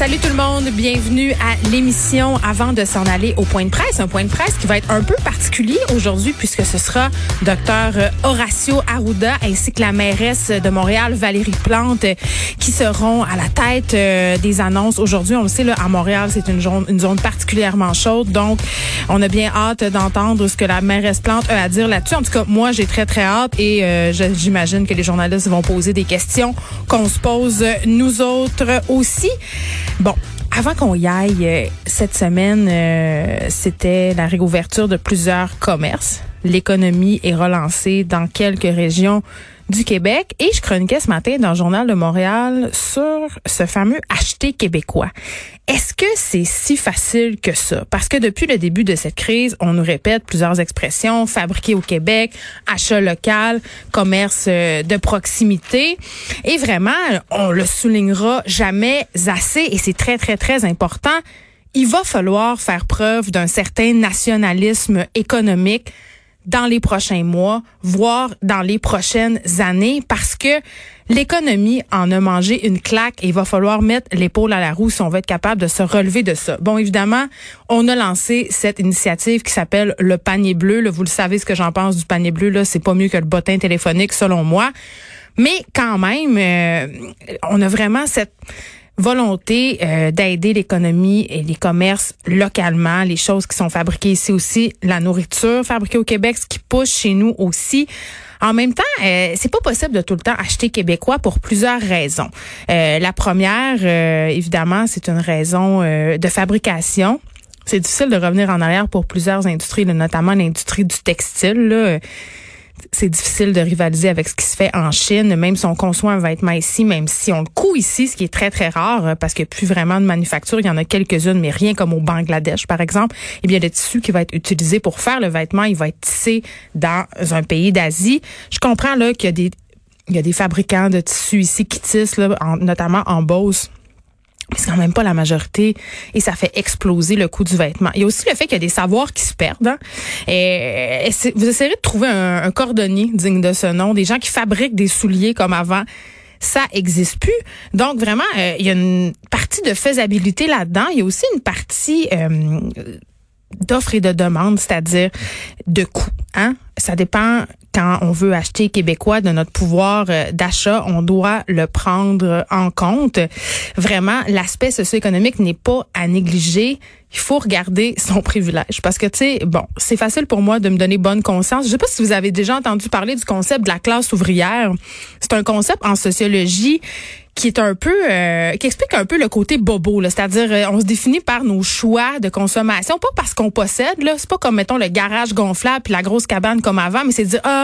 Salut tout le monde, bienvenue à l'émission avant de s'en aller au point de presse. Un point de presse qui va être un peu particulier aujourd'hui puisque ce sera docteur Horacio Arruda ainsi que la mairesse de Montréal, Valérie Plante, qui seront à la tête euh, des annonces aujourd'hui. On le sait, là, à Montréal, c'est une zone, une zone particulièrement chaude. Donc, on a bien hâte d'entendre ce que la mairesse Plante a à dire là-dessus. En tout cas, moi, j'ai très, très hâte et euh, j'imagine que les journalistes vont poser des questions qu'on se pose nous autres aussi. Bon, avant qu'on y aille, euh, cette semaine, euh, c'était la réouverture de plusieurs commerces. L'économie est relancée dans quelques régions du Québec et je chroniquais ce matin dans le journal de Montréal sur ce fameux acheter québécois. Est-ce que c'est si facile que ça? Parce que depuis le début de cette crise, on nous répète plusieurs expressions, fabriquer au Québec, achat local, commerce euh, de proximité. Et vraiment, on le soulignera jamais assez et c'est très, très, très important. Il va falloir faire preuve d'un certain nationalisme économique dans les prochains mois, voire dans les prochaines années, parce que l'économie en a mangé une claque et il va falloir mettre l'épaule à la roue si on veut être capable de se relever de ça. Bon, évidemment, on a lancé cette initiative qui s'appelle le panier bleu. Là, vous le savez ce que j'en pense du panier bleu. Là, c'est pas mieux que le bottin téléphonique, selon moi. Mais quand même, euh, on a vraiment cette volonté euh, d'aider l'économie et les commerces localement, les choses qui sont fabriquées ici aussi, la nourriture fabriquée au Québec, ce qui pousse chez nous aussi. En même temps, euh, c'est pas possible de tout le temps acheter québécois pour plusieurs raisons. Euh, la première, euh, évidemment, c'est une raison euh, de fabrication. C'est difficile de revenir en arrière pour plusieurs industries, notamment l'industrie du textile. Là c'est difficile de rivaliser avec ce qui se fait en Chine, même si on conçoit un vêtement ici, même si on le coud ici, ce qui est très, très rare, euh, parce qu'il n'y a plus vraiment de manufacture. Il y en a quelques-unes, mais rien comme au Bangladesh, par exemple. Eh bien, le tissu qui va être utilisé pour faire le vêtement, il va être tissé dans un pays d'Asie. Je comprends là qu'il y a des il y a des fabricants de tissus ici qui tissent, là, en- notamment en Beauce. C'est quand même pas la majorité et ça fait exploser le coût du vêtement. Il y a aussi le fait qu'il y a des savoirs qui se perdent. hein. C'est- vous essayerez de trouver un, un cordonnier digne de ce nom, des gens qui fabriquent des souliers comme avant. Ça existe plus. Donc vraiment, euh, il y a une partie de faisabilité là-dedans. Il y a aussi une partie euh, d'offres et de demandes, c'est-à-dire de coûts. Hein? Ça dépend quand on veut acheter québécois de notre pouvoir euh, d'achat, on doit le prendre en compte. Vraiment, l'aspect socio-économique n'est pas à négliger. Il faut regarder son privilège parce que tu sais, bon, c'est facile pour moi de me donner bonne conscience. Je sais pas si vous avez déjà entendu parler du concept de la classe ouvrière. C'est un concept en sociologie qui est un peu euh, qui explique un peu le côté bobo c'est-à-dire euh, on se définit par nos choix de consommation, pas parce qu'on possède là, c'est pas comme mettons le garage gonflable puis la grosse cabane comme avant, mais c'est dire ah,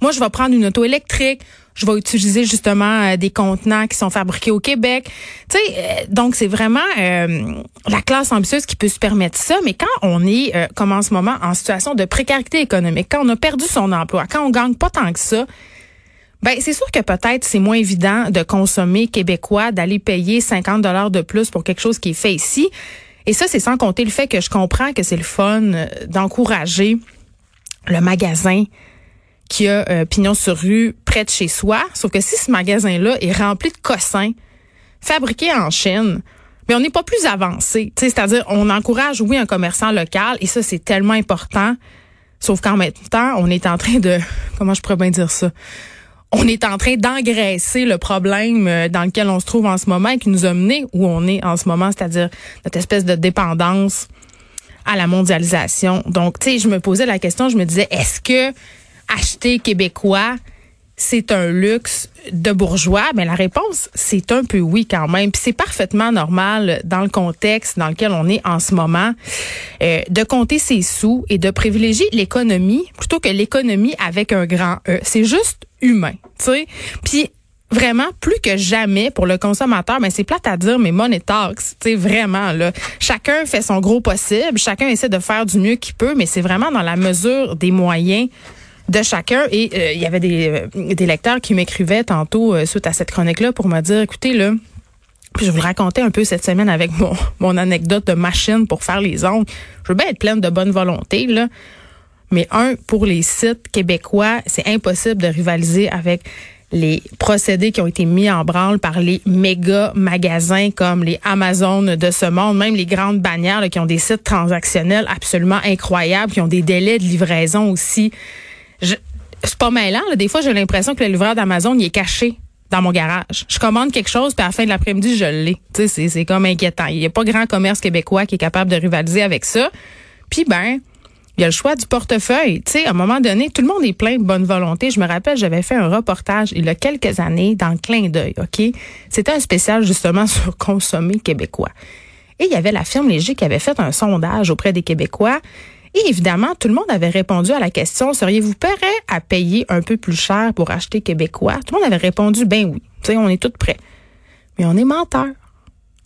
moi je vais prendre une auto électrique, je vais utiliser justement euh, des contenants qui sont fabriqués au Québec. Tu sais euh, donc c'est vraiment euh, la classe ambitieuse qui peut se permettre ça, mais quand on est comme en ce moment en situation de précarité économique, quand on a perdu son emploi, quand on gagne pas tant que ça, ben, c'est sûr que peut-être c'est moins évident de consommer québécois, d'aller payer 50 dollars de plus pour quelque chose qui est fait ici. Et ça, c'est sans compter le fait que je comprends que c'est le fun d'encourager le magasin qui a euh, pignon sur rue près de chez soi. Sauf que si ce magasin-là est rempli de cossins fabriqués en Chine, mais on n'est pas plus avancé. C'est-à-dire, on encourage, oui, un commerçant local, et ça, c'est tellement important. Sauf qu'en même temps, on est en train de, comment je pourrais bien dire ça? On est en train d'engraisser le problème euh, dans lequel on se trouve en ce moment et qui nous a mené où on est en ce moment, c'est-à-dire notre espèce de dépendance à la mondialisation. Donc, tu sais, je me posais la question, je me disais, est-ce que acheter québécois, c'est un luxe de bourgeois? Mais la réponse, c'est un peu oui quand même. Puis c'est parfaitement normal dans le contexte dans lequel on est en ce moment euh, de compter ses sous et de privilégier l'économie plutôt que l'économie avec un grand E. C'est juste humain, tu sais. Puis vraiment plus que jamais pour le consommateur mais c'est plate à dire mais money talks tu sais vraiment là chacun fait son gros possible chacun essaie de faire du mieux qu'il peut mais c'est vraiment dans la mesure des moyens de chacun. Et euh, il y avait des, euh, des lecteurs qui m'écrivaient tantôt euh, suite à cette chronique-là pour me dire, écoutez, là, puis je vous raconter un peu cette semaine avec mon, mon anecdote de machine pour faire les ongles. Je veux bien être pleine de bonne volonté, là. Mais un, pour les sites québécois, c'est impossible de rivaliser avec les procédés qui ont été mis en branle par les méga magasins comme les Amazon de ce monde, même les grandes bannières qui ont des sites transactionnels absolument incroyables, qui ont des délais de livraison aussi c'est pas mêlant. Des fois, j'ai l'impression que le livreur d'Amazon, il est caché dans mon garage. Je commande quelque chose, puis à la fin de l'après-midi, je l'ai. Tu sais, c'est comme inquiétant. Il n'y a pas grand commerce québécois qui est capable de rivaliser avec ça. Puis, ben, il y a le choix du portefeuille. Tu à un moment donné, tout le monde est plein de bonne volonté. Je me rappelle, j'avais fait un reportage il y a quelques années dans clin d'œil, OK? C'était un spécial justement sur consommer québécois. Et il y avait la firme Léger qui avait fait un sondage auprès des Québécois et évidemment, tout le monde avait répondu à la question, seriez-vous prêt à payer un peu plus cher pour acheter québécois? Tout le monde avait répondu, ben oui, tu sais, on est tous prêts. Mais on est menteur.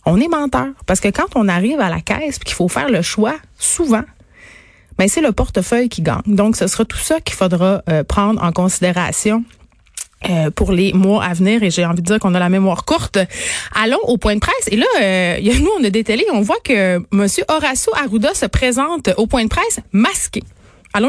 On est menteur. Parce que quand on arrive à la caisse qu'il faut faire le choix, souvent, ben c'est le portefeuille qui gagne. Donc, ce sera tout ça qu'il faudra euh, prendre en considération euh, pour les mois à venir et j'ai envie de dire qu'on a la mémoire courte. Allons au point de presse et là, euh, nous on a dételé, on voit que Monsieur Horacio Arruda se présente au point de presse masqué.